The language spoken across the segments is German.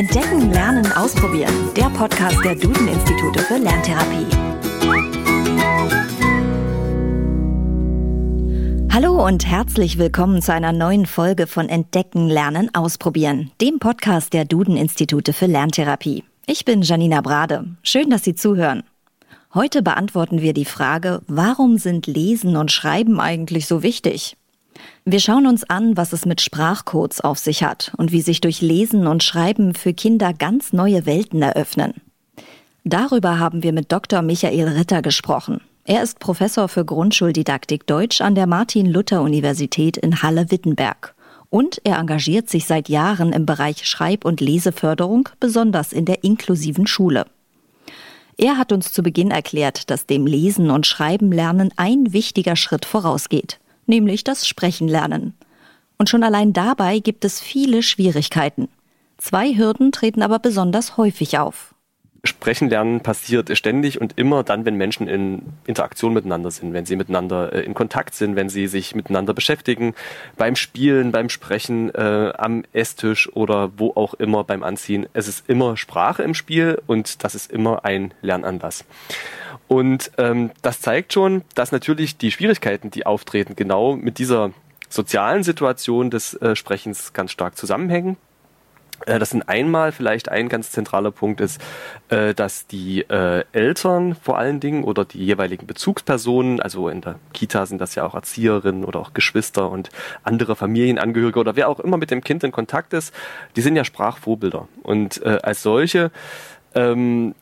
Entdecken, Lernen, Ausprobieren. Der Podcast der Duden-Institute für Lerntherapie. Hallo und herzlich willkommen zu einer neuen Folge von Entdecken, Lernen, Ausprobieren, dem Podcast der Duden-Institute für Lerntherapie. Ich bin Janina Brade. Schön, dass Sie zuhören. Heute beantworten wir die Frage, warum sind Lesen und Schreiben eigentlich so wichtig? Wir schauen uns an, was es mit Sprachcodes auf sich hat und wie sich durch Lesen und Schreiben für Kinder ganz neue Welten eröffnen. Darüber haben wir mit Dr. Michael Ritter gesprochen. Er ist Professor für Grundschuldidaktik Deutsch an der Martin-Luther-Universität in Halle-Wittenberg. Und er engagiert sich seit Jahren im Bereich Schreib- und Leseförderung, besonders in der inklusiven Schule. Er hat uns zu Beginn erklärt, dass dem Lesen und Schreiben lernen ein wichtiger Schritt vorausgeht nämlich das Sprechen lernen. Und schon allein dabei gibt es viele Schwierigkeiten. Zwei Hürden treten aber besonders häufig auf. Sprechen lernen passiert ständig und immer dann, wenn Menschen in Interaktion miteinander sind, wenn sie miteinander äh, in Kontakt sind, wenn sie sich miteinander beschäftigen, beim Spielen, beim Sprechen, äh, am Esstisch oder wo auch immer beim Anziehen. Es ist immer Sprache im Spiel und das ist immer ein Lernanlass. Und ähm, das zeigt schon, dass natürlich die Schwierigkeiten, die auftreten, genau mit dieser sozialen Situation des äh, Sprechens ganz stark zusammenhängen. Äh, das sind einmal vielleicht ein ganz zentraler Punkt ist, äh, dass die äh, Eltern vor allen Dingen oder die jeweiligen Bezugspersonen, also in der Kita sind das ja auch Erzieherinnen oder auch Geschwister und andere Familienangehörige oder wer auch immer mit dem Kind in Kontakt ist, die sind ja Sprachvorbilder. Und als solche ähm,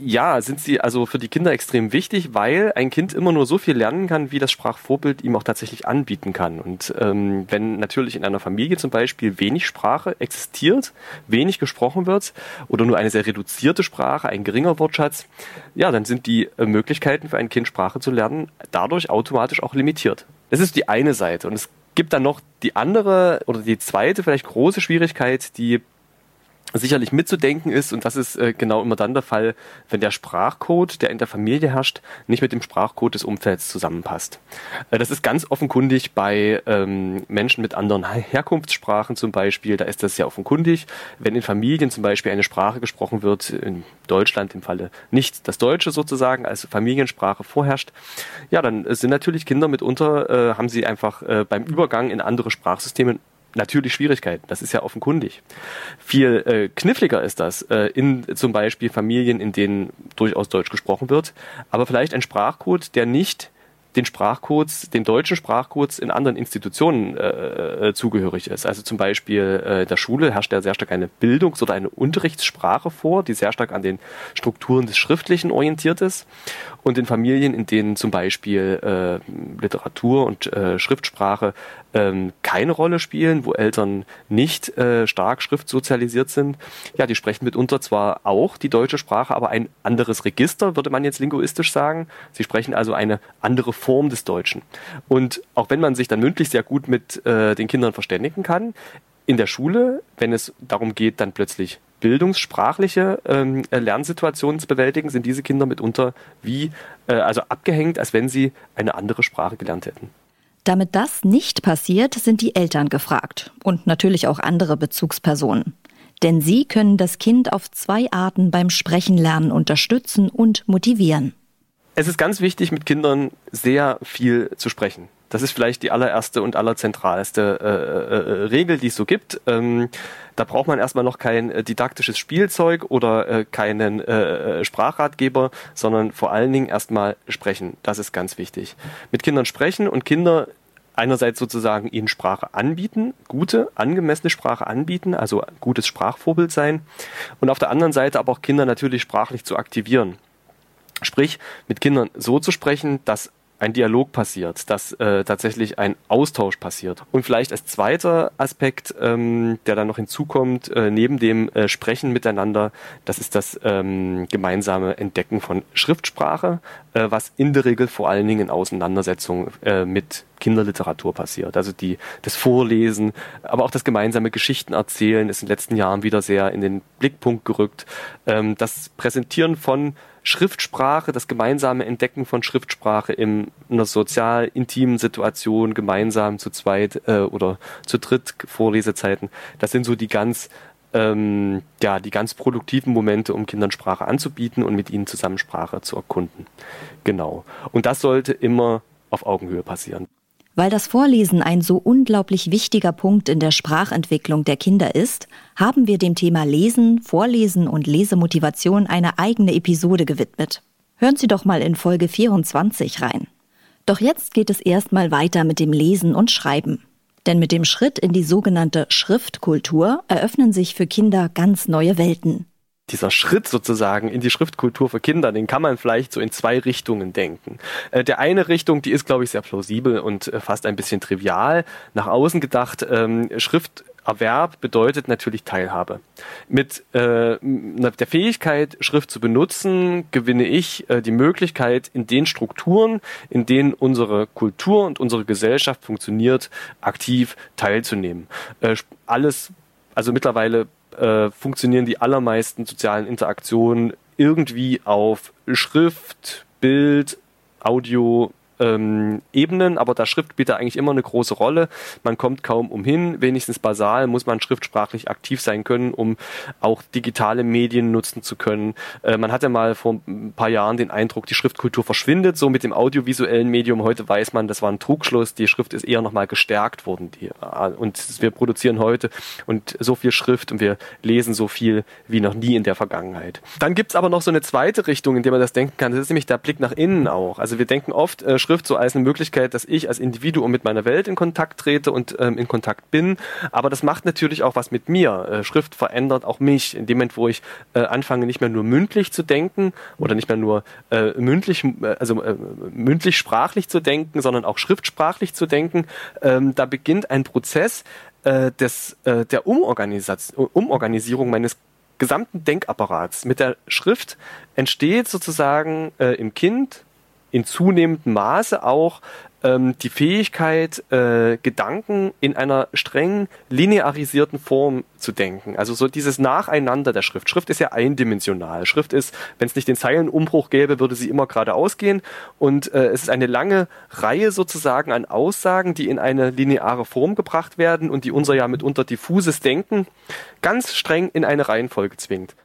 ja, sind sie also für die Kinder extrem wichtig, weil ein Kind immer nur so viel lernen kann, wie das Sprachvorbild ihm auch tatsächlich anbieten kann. Und ähm, wenn natürlich in einer Familie zum Beispiel wenig Sprache existiert, wenig gesprochen wird oder nur eine sehr reduzierte Sprache, ein geringer Wortschatz, ja, dann sind die äh, Möglichkeiten für ein Kind Sprache zu lernen dadurch automatisch auch limitiert. Das ist die eine Seite. Und es gibt dann noch die andere oder die zweite vielleicht große Schwierigkeit, die sicherlich mitzudenken ist, und das ist äh, genau immer dann der Fall, wenn der Sprachcode, der in der Familie herrscht, nicht mit dem Sprachcode des Umfelds zusammenpasst. Äh, das ist ganz offenkundig bei ähm, Menschen mit anderen Herkunftssprachen zum Beispiel, da ist das sehr offenkundig. Wenn in Familien zum Beispiel eine Sprache gesprochen wird, in Deutschland im Falle nicht das Deutsche sozusagen als Familiensprache vorherrscht, ja, dann sind natürlich Kinder mitunter, äh, haben sie einfach äh, beim Übergang in andere Sprachsysteme natürlich Schwierigkeiten. Das ist ja offenkundig. Viel äh, kniffliger ist das äh, in zum Beispiel Familien, in denen durchaus Deutsch gesprochen wird, aber vielleicht ein Sprachcode, der nicht den Sprachcodes, den deutschen Sprachcodes in anderen Institutionen äh, äh, zugehörig ist. Also zum Beispiel äh, in der Schule herrscht ja sehr stark eine Bildungs- oder eine Unterrichtssprache vor, die sehr stark an den Strukturen des Schriftlichen orientiert ist. Und in Familien, in denen zum Beispiel äh, Literatur und äh, Schriftsprache ähm, keine Rolle spielen, wo Eltern nicht äh, stark schriftsozialisiert sind, ja, die sprechen mitunter zwar auch die deutsche Sprache, aber ein anderes Register, würde man jetzt linguistisch sagen. Sie sprechen also eine andere Form des Deutschen. Und auch wenn man sich dann mündlich sehr gut mit äh, den Kindern verständigen kann, in der Schule, wenn es darum geht, dann plötzlich bildungssprachliche ähm, Lernsituationen zu bewältigen, sind diese Kinder mitunter wie äh, also abgehängt, als wenn sie eine andere Sprache gelernt hätten. Damit das nicht passiert, sind die Eltern gefragt und natürlich auch andere Bezugspersonen. Denn sie können das Kind auf zwei Arten beim Sprechenlernen unterstützen und motivieren. Es ist ganz wichtig, mit Kindern sehr viel zu sprechen. Das ist vielleicht die allererste und allerzentralste äh, äh, Regel, die es so gibt. Ähm, da braucht man erstmal noch kein äh, didaktisches Spielzeug oder äh, keinen äh, äh, Sprachratgeber, sondern vor allen Dingen erstmal sprechen. Das ist ganz wichtig. Mit Kindern sprechen und Kinder einerseits sozusagen ihnen Sprache anbieten, gute, angemessene Sprache anbieten, also gutes Sprachvorbild sein und auf der anderen Seite aber auch Kinder natürlich sprachlich zu aktivieren. Sprich, mit Kindern so zu sprechen, dass ein Dialog passiert, dass äh, tatsächlich ein Austausch passiert. Und vielleicht als zweiter Aspekt, ähm, der dann noch hinzukommt, äh, neben dem äh, Sprechen miteinander, das ist das ähm, gemeinsame Entdecken von Schriftsprache, äh, was in der Regel vor allen Dingen in Auseinandersetzungen äh, mit Kinderliteratur passiert. Also die, das Vorlesen, aber auch das gemeinsame Geschichten erzählen ist in den letzten Jahren wieder sehr in den Blickpunkt gerückt. Ähm, das Präsentieren von Schriftsprache, das gemeinsame Entdecken von Schriftsprache in einer sozial intimen Situation, gemeinsam zu zweit äh, oder zu dritt Vorlesezeiten, das sind so die ganz ähm, ja, die ganz produktiven Momente, um Kindern Sprache anzubieten und mit ihnen zusammen Sprache zu erkunden. Genau. Und das sollte immer auf Augenhöhe passieren. Weil das Vorlesen ein so unglaublich wichtiger Punkt in der Sprachentwicklung der Kinder ist, haben wir dem Thema Lesen, Vorlesen und Lesemotivation eine eigene Episode gewidmet. Hören Sie doch mal in Folge 24 rein. Doch jetzt geht es erstmal weiter mit dem Lesen und Schreiben. Denn mit dem Schritt in die sogenannte Schriftkultur eröffnen sich für Kinder ganz neue Welten dieser Schritt sozusagen in die Schriftkultur für Kinder, den kann man vielleicht so in zwei Richtungen denken. Äh, der eine Richtung, die ist, glaube ich, sehr plausibel und äh, fast ein bisschen trivial. Nach außen gedacht, ähm, Schrifterwerb bedeutet natürlich Teilhabe. Mit äh, der Fähigkeit, Schrift zu benutzen, gewinne ich äh, die Möglichkeit, in den Strukturen, in denen unsere Kultur und unsere Gesellschaft funktioniert, aktiv teilzunehmen. Äh, alles, also mittlerweile äh, funktionieren die allermeisten sozialen Interaktionen irgendwie auf Schrift, Bild, Audio, ähm, Ebenen, aber da Schrift spielt da eigentlich immer eine große Rolle. Man kommt kaum umhin. Wenigstens basal muss man schriftsprachlich aktiv sein können, um auch digitale Medien nutzen zu können. Äh, man hatte mal vor ein paar Jahren den Eindruck, die Schriftkultur verschwindet so mit dem audiovisuellen Medium. Heute weiß man, das war ein Trugschluss. Die Schrift ist eher nochmal gestärkt worden. Die, äh, und wir produzieren heute und so viel Schrift und wir lesen so viel wie noch nie in der Vergangenheit. Dann gibt's aber noch so eine zweite Richtung, in der man das denken kann. Das ist nämlich der Blick nach innen auch. Also wir denken oft, äh, Schrift Schrift so als eine Möglichkeit, dass ich als Individuum mit meiner Welt in Kontakt trete und ähm, in Kontakt bin. Aber das macht natürlich auch was mit mir. Äh, Schrift verändert auch mich. In dem Moment, wo ich äh, anfange, nicht mehr nur mündlich zu denken oder nicht mehr nur äh, mündlich, äh, also äh, mündlich sprachlich zu denken, sondern auch schriftsprachlich zu denken, ähm, da beginnt ein Prozess äh, des, der Umorganisation, Umorganisierung meines gesamten Denkapparats. Mit der Schrift entsteht sozusagen äh, im Kind in zunehmendem Maße auch ähm, die Fähigkeit, äh, Gedanken in einer streng linearisierten Form zu denken. Also so dieses Nacheinander der Schrift. Schrift ist ja eindimensional. Schrift ist, wenn es nicht den Zeilenumbruch gäbe, würde sie immer geradeaus gehen. Und äh, es ist eine lange Reihe sozusagen an Aussagen, die in eine lineare Form gebracht werden und die unser ja mitunter diffuses Denken ganz streng in eine Reihenfolge zwingt.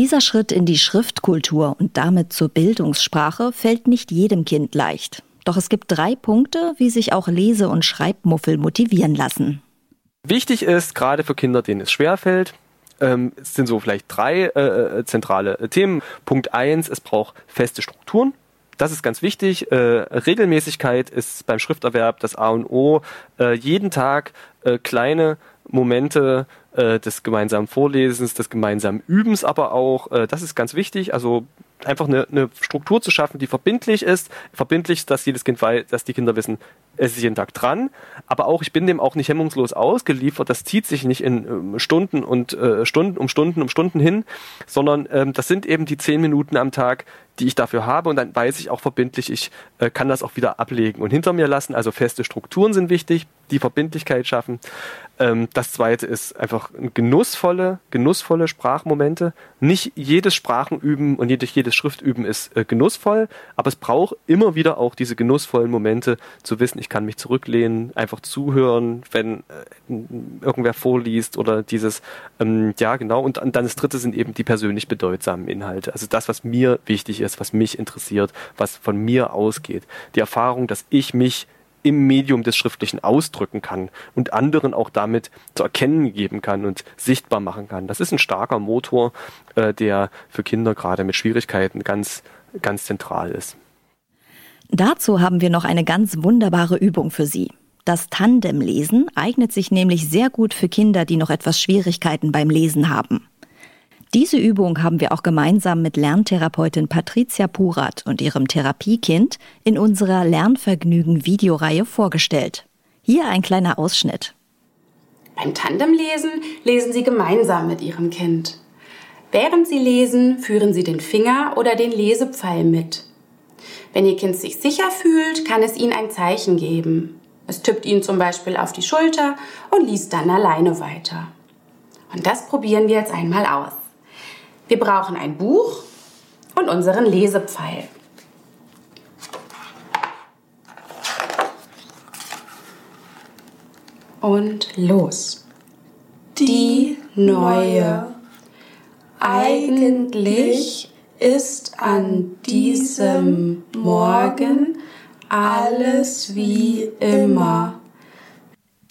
Dieser Schritt in die Schriftkultur und damit zur Bildungssprache fällt nicht jedem Kind leicht. Doch es gibt drei Punkte, wie sich auch Lese- und Schreibmuffel motivieren lassen. Wichtig ist, gerade für Kinder, denen es schwerfällt, ähm, es sind so vielleicht drei äh, äh zentrale äh, Themen. Punkt eins, es braucht feste Strukturen. Das ist ganz wichtig. Äh, Regelmäßigkeit ist beim Schrifterwerb das A und O. Äh, jeden Tag äh, kleine Momente äh, des gemeinsamen Vorlesens, des gemeinsamen Übens aber auch. Äh, das ist ganz wichtig. Also einfach eine, eine Struktur zu schaffen, die verbindlich ist. Verbindlich, dass jedes Kind weiß, dass die Kinder wissen, es ist jeden Tag dran. Aber auch, ich bin dem auch nicht hemmungslos ausgeliefert. Das zieht sich nicht in ähm, Stunden und äh, Stunden um Stunden um Stunden hin, sondern ähm, das sind eben die zehn Minuten am Tag, die ich dafür habe und dann weiß ich auch verbindlich, ich äh, kann das auch wieder ablegen und hinter mir lassen. Also feste Strukturen sind wichtig, die Verbindlichkeit schaffen. Ähm, das zweite ist einfach genussvolle, genussvolle Sprachmomente. Nicht jedes Sprachenüben und jedes, jedes Schriftüben ist äh, genussvoll, aber es braucht immer wieder auch diese genussvollen Momente zu wissen, ich kann mich zurücklehnen, einfach zuhören, wenn äh, irgendwer vorliest oder dieses, ähm, ja genau. Und, und dann das dritte sind eben die persönlich bedeutsamen Inhalte. Also das, was mir wichtig ist, was mich interessiert, was von mir ausgeht. Die Erfahrung, dass ich mich im Medium des Schriftlichen ausdrücken kann und anderen auch damit zu erkennen geben kann und sichtbar machen kann. Das ist ein starker Motor, äh, der für Kinder gerade mit Schwierigkeiten ganz, ganz zentral ist. Dazu haben wir noch eine ganz wunderbare Übung für Sie. Das Tandemlesen eignet sich nämlich sehr gut für Kinder, die noch etwas Schwierigkeiten beim Lesen haben. Diese Übung haben wir auch gemeinsam mit Lerntherapeutin Patricia Purat und ihrem Therapiekind in unserer Lernvergnügen-Videoreihe vorgestellt. Hier ein kleiner Ausschnitt. Beim Tandemlesen lesen Sie gemeinsam mit Ihrem Kind. Während Sie lesen, führen Sie den Finger oder den Lesepfeil mit. Wenn Ihr Kind sich sicher fühlt, kann es Ihnen ein Zeichen geben. Es tippt Ihnen zum Beispiel auf die Schulter und liest dann alleine weiter. Und das probieren wir jetzt einmal aus. Wir brauchen ein Buch und unseren Lesepfeil. Und los. Die neue. Eigentlich ist an diesem Morgen alles wie immer.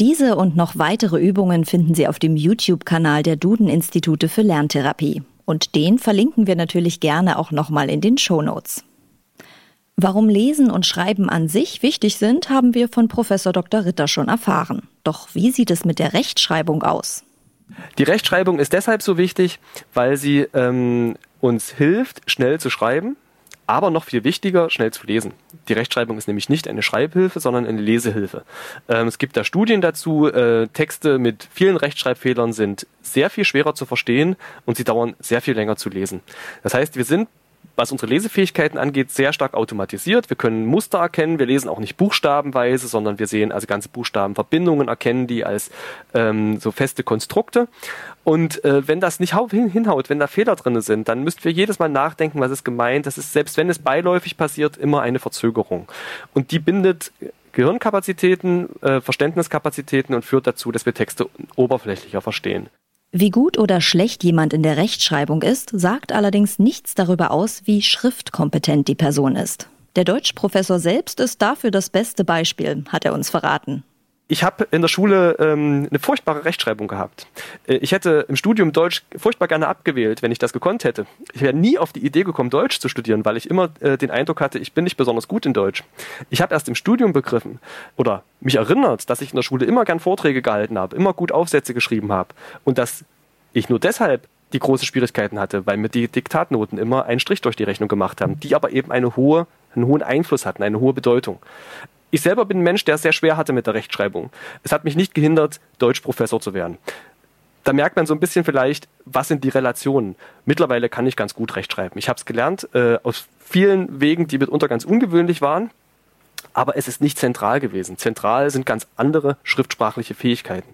Diese und noch weitere Übungen finden Sie auf dem YouTube-Kanal der Duden-Institute für Lerntherapie. Und den verlinken wir natürlich gerne auch nochmal in den Shownotes. Warum Lesen und Schreiben an sich wichtig sind, haben wir von Professor Dr. Ritter schon erfahren. Doch wie sieht es mit der Rechtschreibung aus? Die Rechtschreibung ist deshalb so wichtig, weil sie ähm, uns hilft, schnell zu schreiben, aber noch viel wichtiger, schnell zu lesen. Die Rechtschreibung ist nämlich nicht eine Schreibhilfe, sondern eine Lesehilfe. Ähm, es gibt da Studien dazu. Äh, Texte mit vielen Rechtschreibfehlern sind sehr viel schwerer zu verstehen und sie dauern sehr viel länger zu lesen. Das heißt, wir sind was unsere Lesefähigkeiten angeht, sehr stark automatisiert. Wir können Muster erkennen. Wir lesen auch nicht buchstabenweise, sondern wir sehen also ganze Buchstabenverbindungen, erkennen die als ähm, so feste Konstrukte. Und äh, wenn das nicht hinhaut, wenn da Fehler drin sind, dann müssten wir jedes Mal nachdenken, was ist gemeint. Das ist, selbst wenn es beiläufig passiert, immer eine Verzögerung. Und die bindet Gehirnkapazitäten, äh, Verständniskapazitäten und führt dazu, dass wir Texte oberflächlicher verstehen. Wie gut oder schlecht jemand in der Rechtschreibung ist, sagt allerdings nichts darüber aus, wie schriftkompetent die Person ist. Der Deutschprofessor selbst ist dafür das beste Beispiel, hat er uns verraten ich habe in der Schule ähm, eine furchtbare Rechtschreibung gehabt. Äh, ich hätte im Studium Deutsch furchtbar gerne abgewählt, wenn ich das gekonnt hätte. Ich wäre nie auf die Idee gekommen, Deutsch zu studieren, weil ich immer äh, den Eindruck hatte, ich bin nicht besonders gut in Deutsch. Ich habe erst im Studium begriffen oder mich erinnert, dass ich in der Schule immer gern Vorträge gehalten habe, immer gut Aufsätze geschrieben habe und dass ich nur deshalb die große Schwierigkeiten hatte, weil mir die Diktatnoten immer einen Strich durch die Rechnung gemacht haben, die aber eben eine hohe, einen hohen Einfluss hatten, eine hohe Bedeutung. Ich selber bin ein Mensch, der es sehr schwer hatte mit der Rechtschreibung. Es hat mich nicht gehindert, Deutschprofessor zu werden. Da merkt man so ein bisschen vielleicht, was sind die Relationen. Mittlerweile kann ich ganz gut rechtschreiben. Ich habe es gelernt äh, aus vielen Wegen, die mitunter ganz ungewöhnlich waren, aber es ist nicht zentral gewesen. Zentral sind ganz andere schriftsprachliche Fähigkeiten.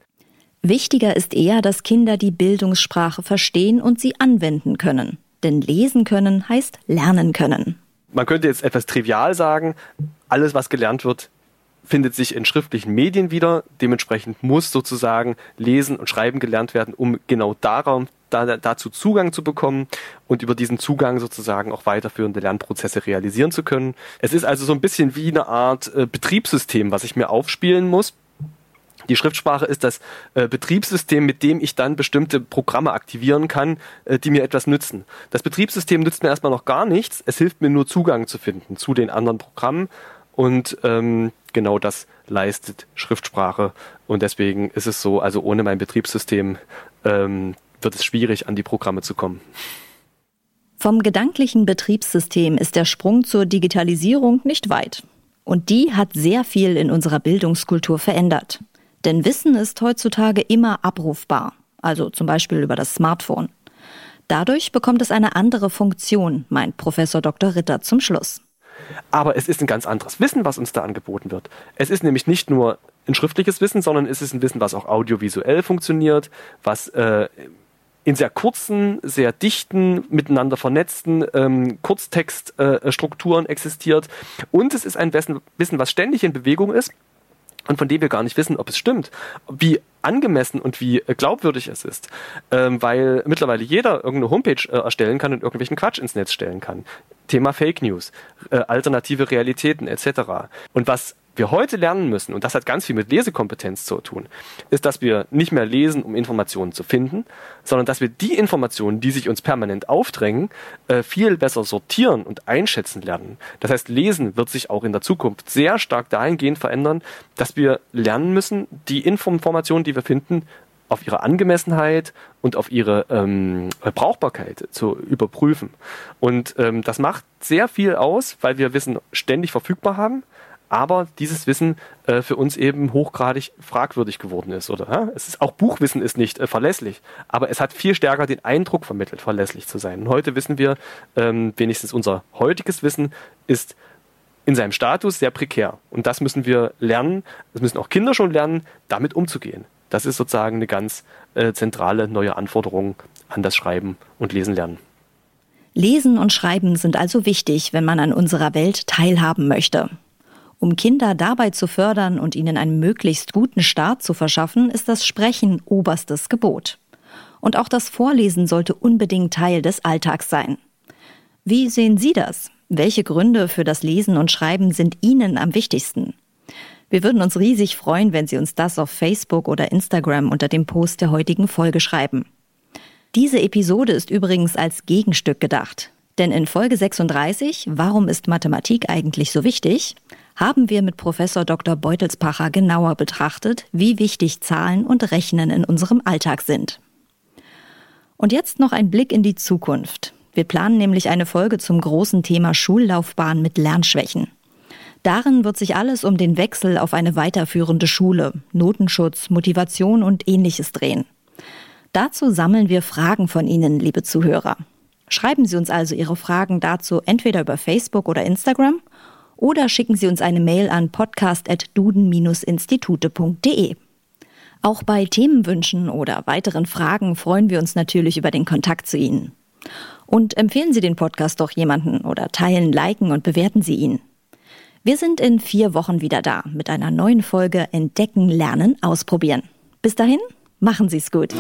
Wichtiger ist eher, dass Kinder die Bildungssprache verstehen und sie anwenden können. Denn lesen können heißt lernen können man könnte jetzt etwas trivial sagen, alles, was gelernt wird, findet sich in schriftlichen Medien wieder. Dementsprechend muss sozusagen Lesen und Schreiben gelernt werden, um genau darum, da, dazu Zugang zu bekommen und über diesen Zugang sozusagen auch weiterführende Lernprozesse realisieren zu können. Es ist also so ein bisschen wie eine Art äh, Betriebssystem, was ich mir aufspielen muss, die Schriftsprache ist das äh, Betriebssystem, mit dem ich dann bestimmte Programme aktivieren kann, äh, die mir etwas nützen. Das Betriebssystem nützt mir erstmal noch gar nichts. Es hilft mir nur Zugang zu finden zu den anderen Programmen. Und ähm, genau das leistet Schriftsprache. Und deswegen ist es so, also ohne mein Betriebssystem ähm, wird es schwierig, an die Programme zu kommen. Vom gedanklichen Betriebssystem ist der Sprung zur Digitalisierung nicht weit. Und die hat sehr viel in unserer Bildungskultur verändert. Denn Wissen ist heutzutage immer abrufbar, also zum Beispiel über das Smartphone. Dadurch bekommt es eine andere Funktion, meint Professor Dr. Ritter zum Schluss. Aber es ist ein ganz anderes Wissen, was uns da angeboten wird. Es ist nämlich nicht nur ein schriftliches Wissen, sondern es ist ein Wissen, was auch audiovisuell funktioniert, was äh, in sehr kurzen, sehr dichten, miteinander vernetzten ähm, Kurztextstrukturen äh, existiert. Und es ist ein Wissen, was ständig in Bewegung ist und von dem wir gar nicht wissen, ob es stimmt, wie angemessen und wie äh, glaubwürdig es ist, ähm, weil mittlerweile jeder irgendeine Homepage äh, erstellen kann und irgendwelchen Quatsch ins Netz stellen kann. Thema Fake News, äh, alternative Realitäten etc. Und was wir heute lernen müssen, und das hat ganz viel mit Lesekompetenz zu tun, ist, dass wir nicht mehr lesen, um Informationen zu finden, sondern dass wir die Informationen, die sich uns permanent aufdrängen, äh, viel besser sortieren und einschätzen lernen. Das heißt, Lesen wird sich auch in der Zukunft sehr stark dahingehend verändern, dass wir lernen müssen, die Informationen, die wir finden, auf ihre Angemessenheit und auf ihre ähm, Brauchbarkeit zu überprüfen. Und ähm, das macht sehr viel aus, weil wir Wissen ständig verfügbar haben aber dieses Wissen äh, für uns eben hochgradig fragwürdig geworden ist. Oder ja? es ist auch Buchwissen ist nicht äh, verlässlich, aber es hat viel stärker den Eindruck vermittelt, verlässlich zu sein. Und heute wissen wir, ähm, wenigstens unser heutiges Wissen ist in seinem Status sehr prekär. Und das müssen wir lernen, das müssen auch Kinder schon lernen, damit umzugehen. Das ist sozusagen eine ganz äh, zentrale neue Anforderung an das Schreiben und Lesen lernen. Lesen und Schreiben sind also wichtig, wenn man an unserer Welt teilhaben möchte. Um Kinder dabei zu fördern und ihnen einen möglichst guten Start zu verschaffen, ist das Sprechen oberstes Gebot. Und auch das Vorlesen sollte unbedingt Teil des Alltags sein. Wie sehen Sie das? Welche Gründe für das Lesen und Schreiben sind Ihnen am wichtigsten? Wir würden uns riesig freuen, wenn Sie uns das auf Facebook oder Instagram unter dem Post der heutigen Folge schreiben. Diese Episode ist übrigens als Gegenstück gedacht. Denn in Folge 36, Warum ist Mathematik eigentlich so wichtig? haben wir mit Professor Dr. Beutelspacher genauer betrachtet, wie wichtig Zahlen und Rechnen in unserem Alltag sind. Und jetzt noch ein Blick in die Zukunft. Wir planen nämlich eine Folge zum großen Thema Schullaufbahn mit Lernschwächen. Darin wird sich alles um den Wechsel auf eine weiterführende Schule, Notenschutz, Motivation und ähnliches drehen. Dazu sammeln wir Fragen von Ihnen, liebe Zuhörer. Schreiben Sie uns also Ihre Fragen dazu entweder über Facebook oder Instagram oder schicken Sie uns eine Mail an podcast.duden-institute.de. Auch bei Themenwünschen oder weiteren Fragen freuen wir uns natürlich über den Kontakt zu Ihnen. Und empfehlen Sie den Podcast doch jemanden oder teilen, liken und bewerten Sie ihn. Wir sind in vier Wochen wieder da mit einer neuen Folge Entdecken, Lernen, Ausprobieren. Bis dahin, machen Sie es gut.